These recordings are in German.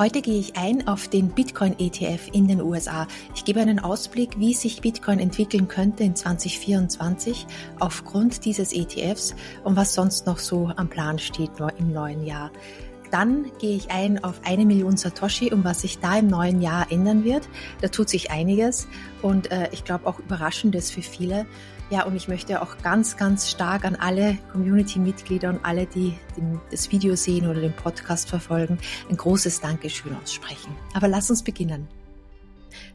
Heute gehe ich ein auf den Bitcoin ETF in den USA. Ich gebe einen Ausblick, wie sich Bitcoin entwickeln könnte in 2024 aufgrund dieses ETFs und was sonst noch so am Plan steht im neuen Jahr. Dann gehe ich ein auf eine Million Satoshi und was sich da im neuen Jahr ändern wird. Da tut sich einiges und äh, ich glaube auch Überraschendes für viele. Ja, und ich möchte auch ganz, ganz stark an alle Community-Mitglieder und alle, die das Video sehen oder den Podcast verfolgen, ein großes Dankeschön aussprechen. Aber lass uns beginnen.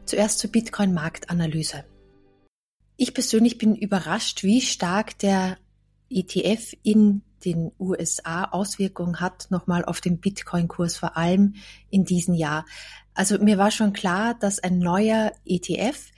Zuerst zur Bitcoin-Marktanalyse. Ich persönlich bin überrascht, wie stark der ETF in den USA Auswirkungen hat, nochmal auf den Bitcoin-Kurs, vor allem in diesem Jahr. Also mir war schon klar, dass ein neuer ETF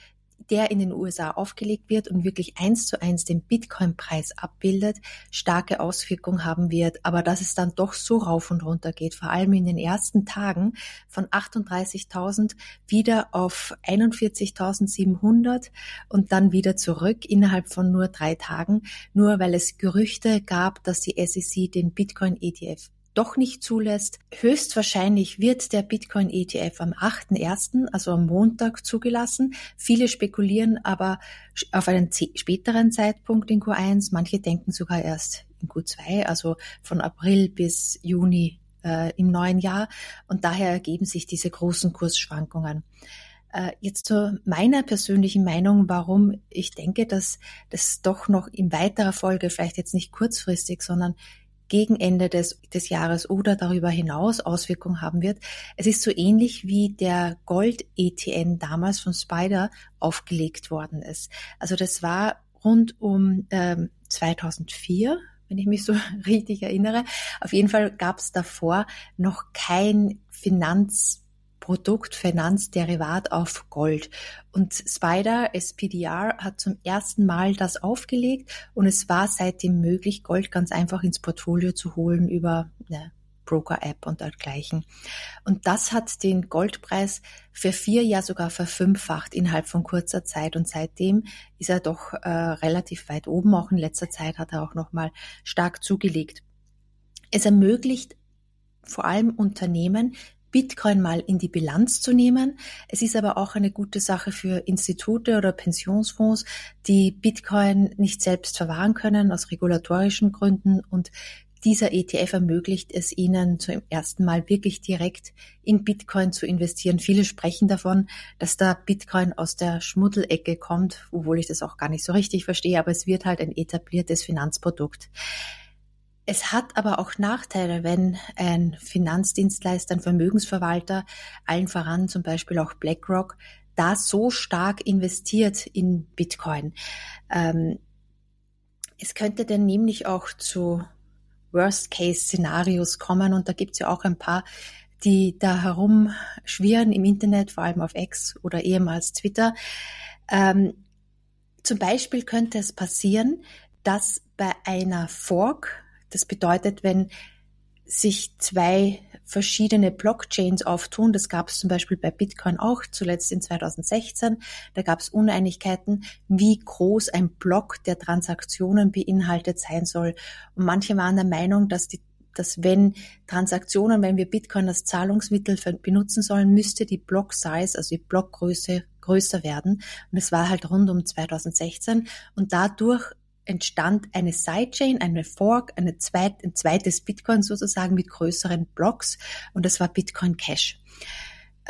der in den USA aufgelegt wird und wirklich eins zu eins den Bitcoin-Preis abbildet, starke Auswirkungen haben wird. Aber dass es dann doch so rauf und runter geht, vor allem in den ersten Tagen von 38.000 wieder auf 41.700 und dann wieder zurück innerhalb von nur drei Tagen, nur weil es Gerüchte gab, dass die SEC den Bitcoin-ETF doch nicht zulässt. Höchstwahrscheinlich wird der Bitcoin ETF am 8.1., also am Montag, zugelassen. Viele spekulieren aber auf einen späteren Zeitpunkt in Q1. Manche denken sogar erst in Q2, also von April bis Juni äh, im neuen Jahr. Und daher ergeben sich diese großen Kursschwankungen. Äh, jetzt zu meiner persönlichen Meinung, warum ich denke, dass das doch noch in weiterer Folge, vielleicht jetzt nicht kurzfristig, sondern gegen Ende des, des Jahres oder darüber hinaus Auswirkungen haben wird. Es ist so ähnlich wie der Gold-ETN damals von Spider aufgelegt worden ist. Also das war rund um ähm, 2004, wenn ich mich so richtig erinnere. Auf jeden Fall gab es davor noch kein Finanz Produkt Finanzderivat auf Gold. Und Spider SPDR hat zum ersten Mal das aufgelegt und es war seitdem möglich, Gold ganz einfach ins Portfolio zu holen über eine Broker-App und dergleichen. Und das hat den Goldpreis für vier Jahre sogar verfünffacht innerhalb von kurzer Zeit. Und seitdem ist er doch äh, relativ weit oben. Auch in letzter Zeit hat er auch nochmal stark zugelegt. Es ermöglicht vor allem Unternehmen, Bitcoin mal in die Bilanz zu nehmen. Es ist aber auch eine gute Sache für Institute oder Pensionsfonds, die Bitcoin nicht selbst verwahren können aus regulatorischen Gründen und dieser ETF ermöglicht es ihnen zum ersten Mal wirklich direkt in Bitcoin zu investieren. Viele sprechen davon, dass da Bitcoin aus der Schmuddelecke kommt, obwohl ich das auch gar nicht so richtig verstehe, aber es wird halt ein etabliertes Finanzprodukt. Es hat aber auch Nachteile, wenn ein Finanzdienstleister, ein Vermögensverwalter, allen voran zum Beispiel auch BlackRock, da so stark investiert in Bitcoin. Ähm, es könnte dann nämlich auch zu Worst-Case-Szenarios kommen und da gibt es ja auch ein paar, die da herumschwirren im Internet, vor allem auf X oder ehemals Twitter. Ähm, zum Beispiel könnte es passieren, dass bei einer Fork das bedeutet, wenn sich zwei verschiedene Blockchains auftun. Das gab es zum Beispiel bei Bitcoin auch zuletzt in 2016. Da gab es Uneinigkeiten, wie groß ein Block der Transaktionen beinhaltet sein soll. Und manche waren der Meinung, dass die dass wenn Transaktionen, wenn wir Bitcoin als Zahlungsmittel benutzen sollen, müsste die Block Size, also die Blockgröße größer werden. Und es war halt rund um 2016. Und dadurch entstand eine Sidechain, eine Fork, eine zweit, ein zweites Bitcoin sozusagen mit größeren Blocks und das war Bitcoin Cash.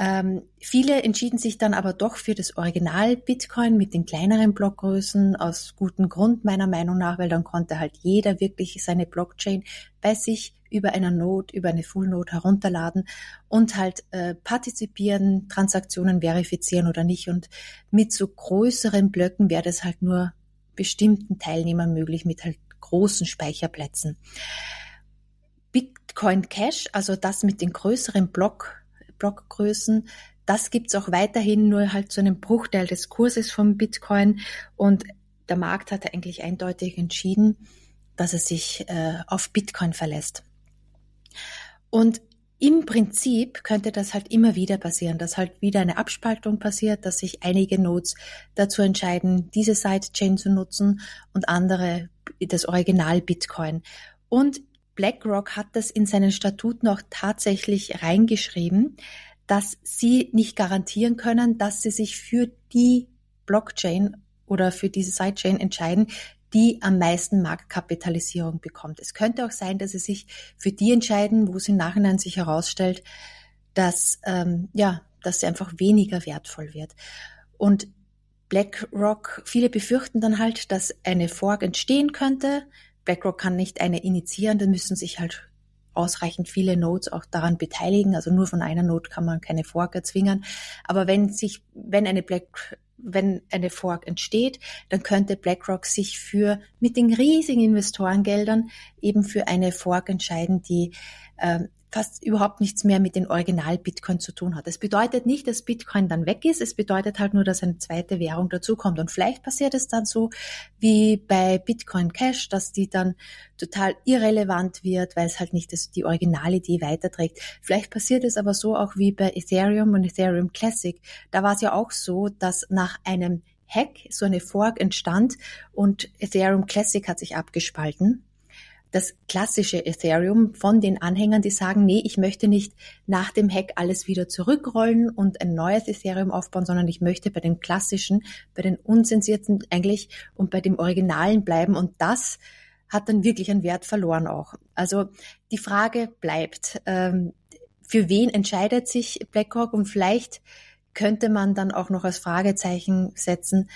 Ähm, viele entschieden sich dann aber doch für das Original Bitcoin mit den kleineren Blockgrößen aus gutem Grund meiner Meinung nach, weil dann konnte halt jeder wirklich seine Blockchain bei sich über einer Node, über eine Full Node herunterladen und halt äh, partizipieren, Transaktionen verifizieren oder nicht. Und mit so größeren Blöcken wäre das halt nur bestimmten Teilnehmern möglich mit halt großen Speicherplätzen. Bitcoin Cash, also das mit den größeren Block, Blockgrößen, das gibt's auch weiterhin nur halt zu einem Bruchteil des Kurses von Bitcoin und der Markt hat eigentlich eindeutig entschieden, dass er sich äh, auf Bitcoin verlässt. Und im Prinzip könnte das halt immer wieder passieren, dass halt wieder eine Abspaltung passiert, dass sich einige Nodes dazu entscheiden, diese Sidechain zu nutzen und andere das Original Bitcoin. Und BlackRock hat das in seinen Statuten auch tatsächlich reingeschrieben, dass sie nicht garantieren können, dass sie sich für die Blockchain oder für diese Sidechain entscheiden, die am meisten Marktkapitalisierung bekommt. Es könnte auch sein, dass sie sich für die entscheiden, wo es im Nachhinein sich herausstellt, dass ähm, ja, dass sie einfach weniger wertvoll wird. Und BlackRock, viele befürchten dann halt, dass eine Fork entstehen könnte, BlackRock kann nicht eine initiieren, dann müssen sich halt ausreichend viele Nodes auch daran beteiligen. Also nur von einer Node kann man keine Fork erzwingen. Aber wenn sich, wenn eine Black, wenn eine Fork entsteht, dann könnte BlackRock sich für mit den riesigen Investorengeldern eben für eine Fork entscheiden, die äh, fast überhaupt nichts mehr mit den Original-Bitcoin zu tun hat. Das bedeutet nicht, dass Bitcoin dann weg ist, es bedeutet halt nur, dass eine zweite Währung dazukommt. Und vielleicht passiert es dann so wie bei Bitcoin Cash, dass die dann total irrelevant wird, weil es halt nicht das, die Originalidee weiterträgt. Vielleicht passiert es aber so auch wie bei Ethereum und Ethereum Classic. Da war es ja auch so, dass nach einem Hack so eine Fork entstand und Ethereum Classic hat sich abgespalten das klassische Ethereum von den Anhängern, die sagen, nee, ich möchte nicht nach dem Hack alles wieder zurückrollen und ein neues Ethereum aufbauen, sondern ich möchte bei den klassischen, bei den unzensierten eigentlich und bei dem Originalen bleiben. Und das hat dann wirklich einen Wert verloren auch. Also die Frage bleibt, ähm, für wen entscheidet sich BlackRock und vielleicht könnte man dann auch noch als Fragezeichen setzen,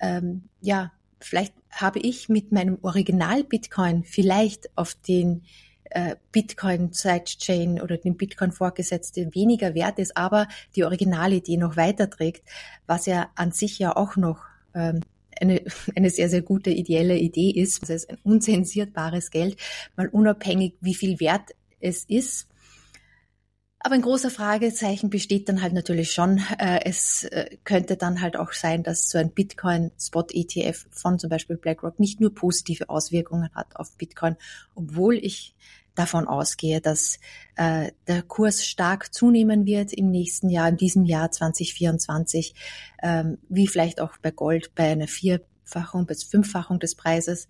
ähm, ja, vielleicht habe ich mit meinem Original-Bitcoin vielleicht auf den äh, Bitcoin-Sidechain oder den Bitcoin vorgesetzte weniger wert ist, aber die Originalidee noch weiterträgt, was ja an sich ja auch noch ähm, eine, eine sehr, sehr gute ideelle Idee ist. Das heißt, ein unzensierbares Geld, mal unabhängig, wie viel wert es ist. Aber ein großer Fragezeichen besteht dann halt natürlich schon. Äh, es äh, könnte dann halt auch sein, dass so ein Bitcoin-Spot-ETF von zum Beispiel BlackRock nicht nur positive Auswirkungen hat auf Bitcoin, obwohl ich davon ausgehe, dass äh, der Kurs stark zunehmen wird im nächsten Jahr, in diesem Jahr 2024, ähm, wie vielleicht auch bei Gold bei einer Vierfachung bis Fünffachung des Preises.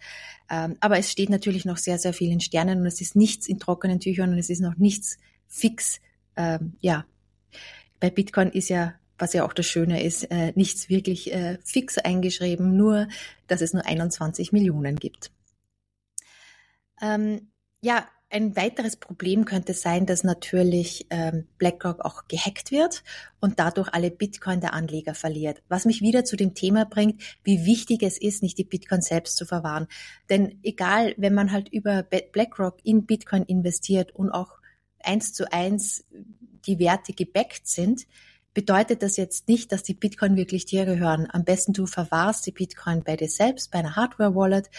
Ähm, aber es steht natürlich noch sehr, sehr viel in Sternen und es ist nichts in trockenen Tüchern und es ist noch nichts fix ähm, ja, bei Bitcoin ist ja, was ja auch das Schöne ist, äh, nichts wirklich äh, fix eingeschrieben, nur, dass es nur 21 Millionen gibt. Ähm, ja, ein weiteres Problem könnte sein, dass natürlich ähm, BlackRock auch gehackt wird und dadurch alle Bitcoin der Anleger verliert. Was mich wieder zu dem Thema bringt, wie wichtig es ist, nicht die Bitcoin selbst zu verwahren. Denn egal, wenn man halt über BlackRock in Bitcoin investiert und auch eins zu eins die Werte gebackt sind, bedeutet das jetzt nicht, dass die Bitcoin wirklich dir gehören. Am besten du verwahrst die Bitcoin bei dir selbst, bei einer Hardware-Wallet.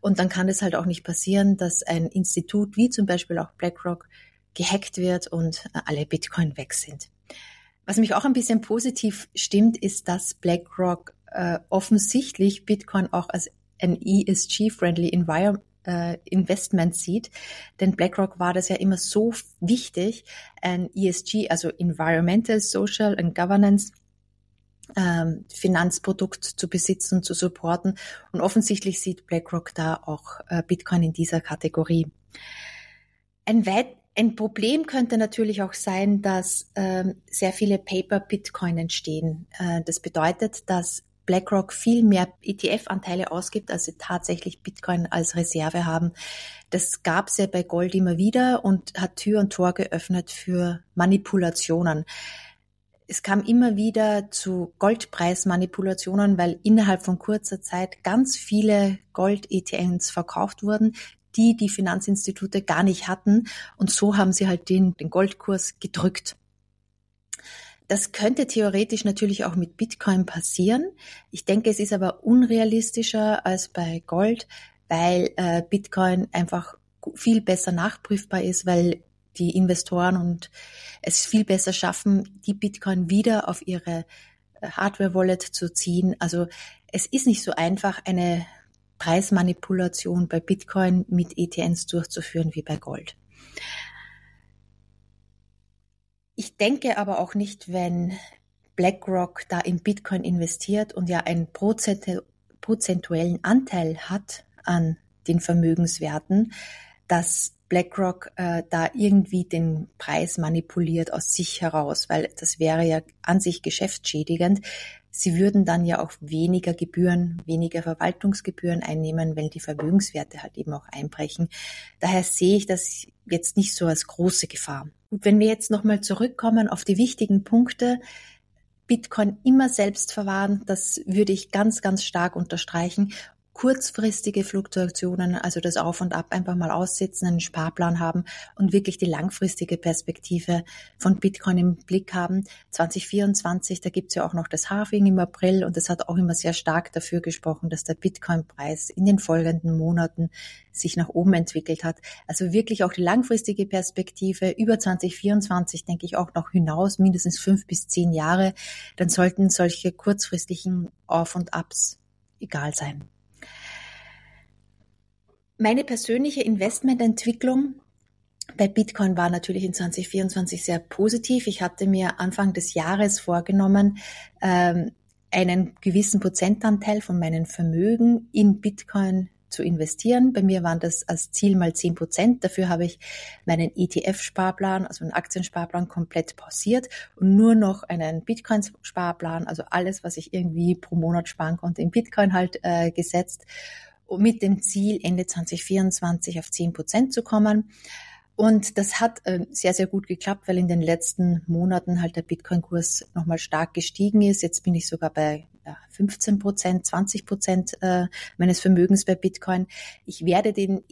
Und dann kann es halt auch nicht passieren, dass ein Institut wie zum Beispiel auch BlackRock gehackt wird und alle Bitcoin weg sind. Was mich auch ein bisschen positiv stimmt, ist, dass BlackRock äh, offensichtlich Bitcoin auch als ein ESG-friendly Environment äh, Investment sieht. Denn BlackRock war das ja immer so wichtig, ein ESG, also Environmental, Social and Governance, ähm, Finanzprodukt zu besitzen zu supporten. Und offensichtlich sieht BlackRock da auch äh, Bitcoin in dieser Kategorie. Ein weit ein Problem könnte natürlich auch sein, dass ähm, sehr viele Paper Bitcoin entstehen. Äh, das bedeutet, dass BlackRock viel mehr ETF-Anteile ausgibt, als sie tatsächlich Bitcoin als Reserve haben. Das gab es ja bei Gold immer wieder und hat Tür und Tor geöffnet für Manipulationen. Es kam immer wieder zu Goldpreismanipulationen, weil innerhalb von kurzer Zeit ganz viele Gold-ETNs verkauft wurden, die die Finanzinstitute gar nicht hatten. Und so haben sie halt den, den Goldkurs gedrückt. Das könnte theoretisch natürlich auch mit Bitcoin passieren. Ich denke, es ist aber unrealistischer als bei Gold, weil äh, Bitcoin einfach viel besser nachprüfbar ist, weil die Investoren und es viel besser schaffen, die Bitcoin wieder auf ihre äh, Hardware-Wallet zu ziehen. Also es ist nicht so einfach, eine Preismanipulation bei Bitcoin mit ETNs durchzuführen wie bei Gold. Ich denke aber auch nicht, wenn BlackRock da in Bitcoin investiert und ja einen prozentuellen Anteil hat an den Vermögenswerten, dass BlackRock äh, da irgendwie den Preis manipuliert aus sich heraus, weil das wäre ja an sich geschäftsschädigend. Sie würden dann ja auch weniger Gebühren, weniger Verwaltungsgebühren einnehmen, wenn die Vermögenswerte halt eben auch einbrechen. Daher sehe ich das jetzt nicht so als große Gefahr. Wenn wir jetzt nochmal zurückkommen auf die wichtigen Punkte, Bitcoin immer selbst verwahren, das würde ich ganz, ganz stark unterstreichen kurzfristige Fluktuationen, also das Auf und Ab einfach mal aussitzen, einen Sparplan haben und wirklich die langfristige Perspektive von Bitcoin im Blick haben. 2024, da gibt's ja auch noch das Halving im April und das hat auch immer sehr stark dafür gesprochen, dass der Bitcoin-Preis in den folgenden Monaten sich nach oben entwickelt hat. Also wirklich auch die langfristige Perspektive über 2024, denke ich auch noch hinaus, mindestens fünf bis zehn Jahre, dann sollten solche kurzfristigen Auf und Abs egal sein. Meine persönliche Investmententwicklung bei Bitcoin war natürlich in 2024 sehr positiv. Ich hatte mir Anfang des Jahres vorgenommen, ähm, einen gewissen Prozentanteil von meinen Vermögen in Bitcoin zu investieren. Bei mir waren das als Ziel mal 10 Prozent. Dafür habe ich meinen ETF-Sparplan, also einen Aktiensparplan komplett pausiert und nur noch einen Bitcoin-Sparplan, also alles, was ich irgendwie pro Monat sparen konnte, in Bitcoin halt äh, gesetzt mit dem Ziel, Ende 2024 auf 10 Prozent zu kommen. Und das hat äh, sehr, sehr gut geklappt, weil in den letzten Monaten halt der Bitcoin-Kurs nochmal stark gestiegen ist. Jetzt bin ich sogar bei 15 Prozent, 20 Prozent äh, meines Vermögens bei Bitcoin. Ich werde den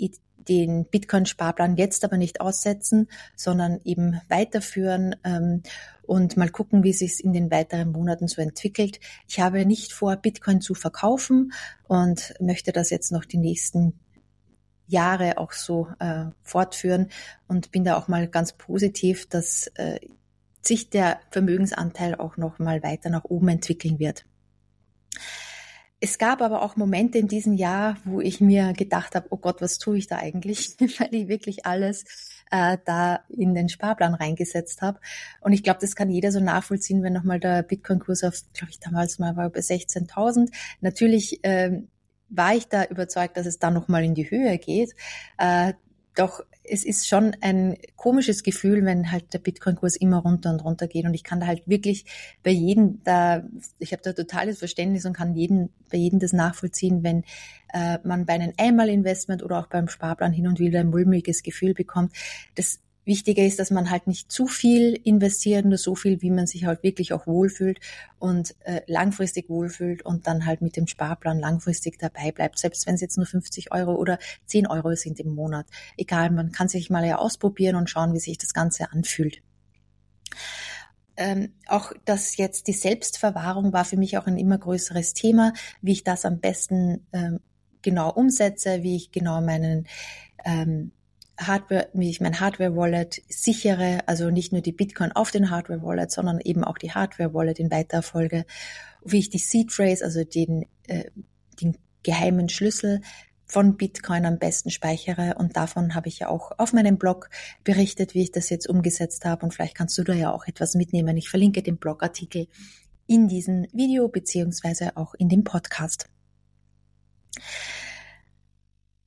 den Bitcoin-Sparplan jetzt aber nicht aussetzen, sondern eben weiterführen ähm, und mal gucken, wie sich es in den weiteren Monaten so entwickelt. Ich habe nicht vor, Bitcoin zu verkaufen und möchte das jetzt noch die nächsten Jahre auch so äh, fortführen und bin da auch mal ganz positiv, dass äh, sich der Vermögensanteil auch noch mal weiter nach oben entwickeln wird. Es gab aber auch Momente in diesem Jahr, wo ich mir gedacht habe, oh Gott, was tue ich da eigentlich, weil ich wirklich alles äh, da in den Sparplan reingesetzt habe. Und ich glaube, das kann jeder so nachvollziehen, wenn nochmal der Bitcoin-Kurs auf, glaube ich, damals mal war bei 16.000. Natürlich ähm, war ich da überzeugt, dass es dann nochmal in die Höhe geht. Äh, doch es ist schon ein komisches Gefühl, wenn halt der Bitcoin-Kurs immer runter und runter geht. Und ich kann da halt wirklich bei jedem da, ich habe da totales Verständnis und kann jeden, bei jedem das nachvollziehen, wenn äh, man bei einem Einmal-Investment oder auch beim Sparplan hin und wieder ein mulmiges Gefühl bekommt. Das Wichtiger ist, dass man halt nicht zu viel investiert, nur so viel, wie man sich halt wirklich auch wohlfühlt und äh, langfristig wohlfühlt und dann halt mit dem Sparplan langfristig dabei bleibt, selbst wenn es jetzt nur 50 Euro oder 10 Euro sind im Monat. Egal, man kann sich mal ja ausprobieren und schauen, wie sich das Ganze anfühlt. Ähm, auch das jetzt die Selbstverwahrung war für mich auch ein immer größeres Thema, wie ich das am besten ähm, genau umsetze, wie ich genau meinen ähm, Hardware, wie ich mein Hardware-Wallet sichere, also nicht nur die Bitcoin auf den Hardware-Wallet, sondern eben auch die Hardware-Wallet in weiterer Folge, wie ich die Seed Phrase, also den, äh, den geheimen Schlüssel von Bitcoin am besten speichere. Und davon habe ich ja auch auf meinem Blog berichtet, wie ich das jetzt umgesetzt habe. Und vielleicht kannst du da ja auch etwas mitnehmen. Ich verlinke den Blogartikel in diesem Video beziehungsweise auch in dem Podcast.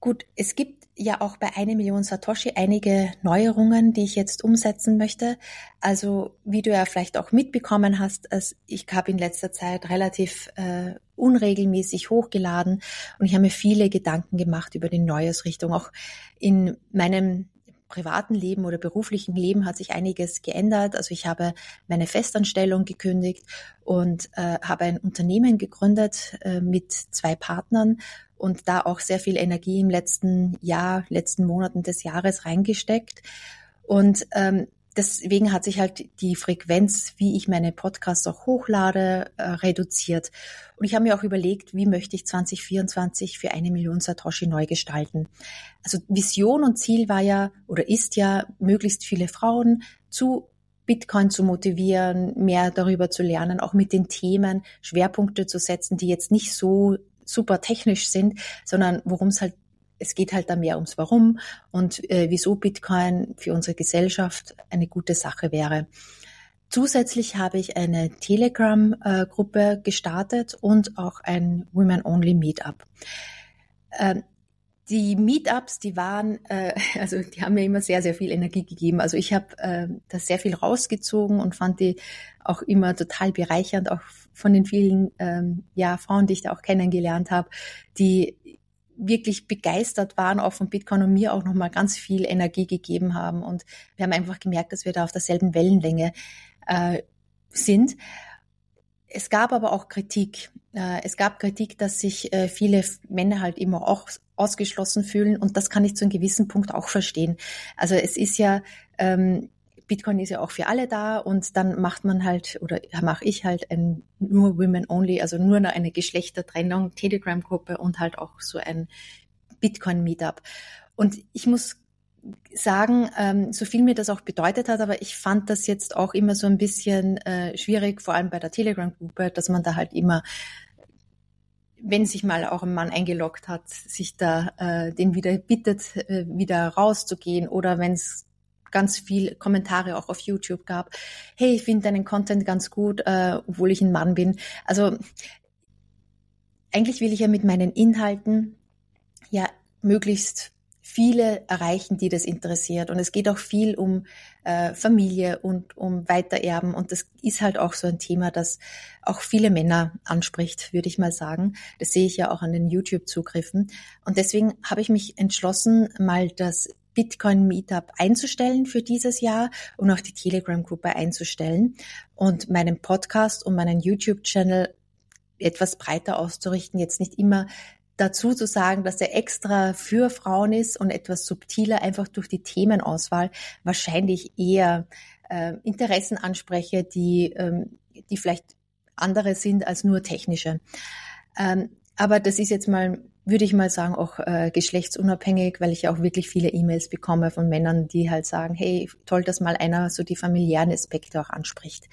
Gut, es gibt ja auch bei eine Million Satoshi einige Neuerungen, die ich jetzt umsetzen möchte. Also wie du ja vielleicht auch mitbekommen hast, ich habe in letzter Zeit relativ äh, unregelmäßig hochgeladen und ich habe mir viele Gedanken gemacht über die Neuesrichtung. Auch in meinem privaten Leben oder beruflichen Leben hat sich einiges geändert. Also ich habe meine Festanstellung gekündigt und äh, habe ein Unternehmen gegründet äh, mit zwei Partnern und da auch sehr viel Energie im letzten Jahr, letzten Monaten des Jahres reingesteckt. Und ähm, deswegen hat sich halt die Frequenz, wie ich meine Podcasts auch hochlade, äh, reduziert. Und ich habe mir auch überlegt, wie möchte ich 2024 für eine Million Satoshi neu gestalten. Also Vision und Ziel war ja oder ist ja, möglichst viele Frauen zu Bitcoin zu motivieren, mehr darüber zu lernen, auch mit den Themen Schwerpunkte zu setzen, die jetzt nicht so super technisch sind, sondern worum es halt es geht halt da mehr ums Warum und äh, wieso Bitcoin für unsere Gesellschaft eine gute Sache wäre. Zusätzlich habe ich eine Telegram-Gruppe gestartet und auch ein Women-Only Meetup. Ähm, die Meetups, die waren, äh, also die haben mir immer sehr, sehr viel Energie gegeben. Also ich habe äh, da sehr viel rausgezogen und fand die auch immer total bereichernd, auch von den vielen ähm, ja, Frauen, die ich da auch kennengelernt habe, die wirklich begeistert waren auch von Bitcoin und mir auch nochmal ganz viel Energie gegeben haben. Und wir haben einfach gemerkt, dass wir da auf derselben Wellenlänge äh, sind. Es gab aber auch Kritik. Äh, es gab Kritik, dass sich äh, viele Männer halt immer auch ausgeschlossen fühlen und das kann ich zu einem gewissen Punkt auch verstehen. Also es ist ja, ähm, Bitcoin ist ja auch für alle da und dann macht man halt oder mache ich halt ein nur Women Only, also nur eine Geschlechtertrennung, Telegram-Gruppe und halt auch so ein Bitcoin-Meetup. Und ich muss sagen, ähm, so viel mir das auch bedeutet hat, aber ich fand das jetzt auch immer so ein bisschen äh, schwierig, vor allem bei der Telegram-Gruppe, dass man da halt immer, wenn sich mal auch ein Mann eingeloggt hat, sich da äh, den wieder bittet, äh, wieder rauszugehen oder wenn es ganz viel Kommentare auch auf YouTube gab. Hey, ich finde deinen Content ganz gut, äh, obwohl ich ein Mann bin. Also eigentlich will ich ja mit meinen Inhalten ja möglichst viele erreichen, die das interessiert. Und es geht auch viel um äh, Familie und um Weitererben. Und das ist halt auch so ein Thema, das auch viele Männer anspricht, würde ich mal sagen. Das sehe ich ja auch an den YouTube-Zugriffen. Und deswegen habe ich mich entschlossen, mal das Bitcoin Meetup einzustellen für dieses Jahr und auch die Telegram-Gruppe einzustellen und meinen Podcast und meinen YouTube-Channel etwas breiter auszurichten, jetzt nicht immer dazu zu sagen, dass er extra für Frauen ist und etwas subtiler, einfach durch die Themenauswahl wahrscheinlich eher äh, Interessen anspreche, die, ähm, die vielleicht andere sind als nur technische. Ähm, aber das ist jetzt mal, würde ich mal sagen, auch äh, geschlechtsunabhängig, weil ich auch wirklich viele E-Mails bekomme von Männern, die halt sagen, hey, toll, dass mal einer so die familiären Aspekte auch anspricht.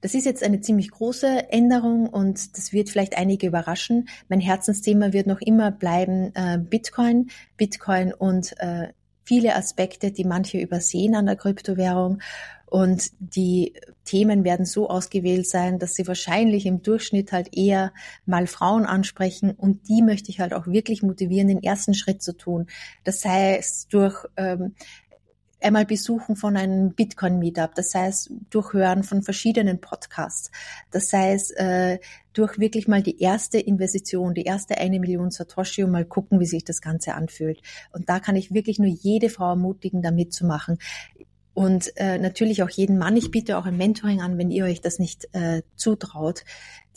Das ist jetzt eine ziemlich große Änderung und das wird vielleicht einige überraschen. Mein Herzensthema wird noch immer bleiben äh, Bitcoin, Bitcoin und äh, viele Aspekte, die manche übersehen an der Kryptowährung. Und die Themen werden so ausgewählt sein, dass sie wahrscheinlich im Durchschnitt halt eher mal Frauen ansprechen. Und die möchte ich halt auch wirklich motivieren, den ersten Schritt zu tun. Das heißt, durch ähm, einmal Besuchen von einem Bitcoin-Meetup, das heißt durchhören von verschiedenen Podcasts, das heißt äh, durch wirklich mal die erste Investition, die erste eine Million Satoshi und mal gucken, wie sich das Ganze anfühlt. Und da kann ich wirklich nur jede Frau ermutigen, da mitzumachen. Und äh, natürlich auch jeden Mann. Ich biete auch ein Mentoring an, wenn ihr euch das nicht äh, zutraut,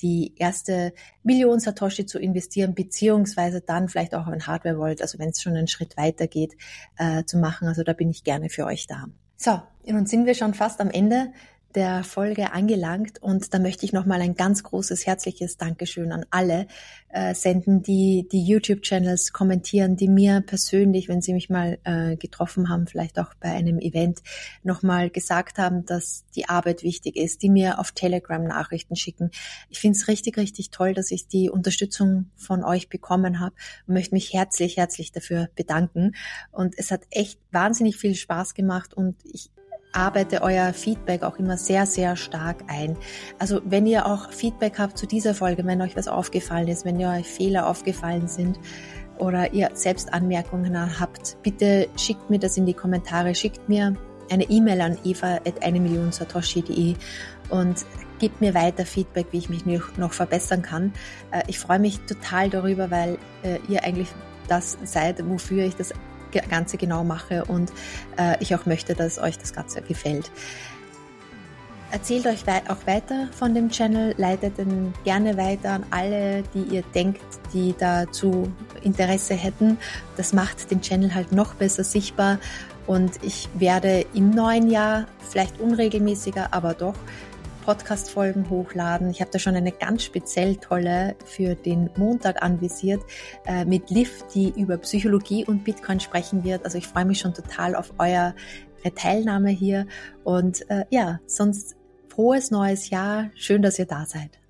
die erste Million Satoshi zu investieren, beziehungsweise dann vielleicht auch in Hardware wollt, also wenn es schon einen Schritt weiter geht, äh, zu machen. Also da bin ich gerne für euch da. So, nun sind wir schon fast am Ende der Folge angelangt und da möchte ich nochmal ein ganz großes herzliches Dankeschön an alle äh, senden, die die YouTube-Channels kommentieren, die mir persönlich, wenn sie mich mal äh, getroffen haben, vielleicht auch bei einem Event, nochmal gesagt haben, dass die Arbeit wichtig ist, die mir auf Telegram Nachrichten schicken. Ich finde es richtig, richtig toll, dass ich die Unterstützung von euch bekommen habe und möchte mich herzlich, herzlich dafür bedanken. Und es hat echt wahnsinnig viel Spaß gemacht und ich arbeite euer Feedback auch immer sehr, sehr stark ein. Also wenn ihr auch Feedback habt zu dieser Folge, wenn euch was aufgefallen ist, wenn ihr euch Fehler aufgefallen sind oder ihr selbst Anmerkungen habt, bitte schickt mir das in die Kommentare, schickt mir eine E-Mail an eva.eine und gebt mir weiter Feedback, wie ich mich noch verbessern kann. Äh, ich freue mich total darüber, weil äh, ihr eigentlich das seid, wofür ich das Ganze genau mache und äh, ich auch möchte, dass euch das Ganze gefällt. Erzählt euch auch weiter von dem Channel, leitet ihn gerne weiter an alle, die ihr denkt, die dazu Interesse hätten. Das macht den Channel halt noch besser sichtbar und ich werde im neuen Jahr, vielleicht unregelmäßiger, aber doch, Podcast-Folgen hochladen. Ich habe da schon eine ganz speziell tolle für den Montag anvisiert äh, mit Liv, die über Psychologie und Bitcoin sprechen wird. Also ich freue mich schon total auf eure Teilnahme hier. Und äh, ja, sonst frohes neues Jahr. Schön, dass ihr da seid.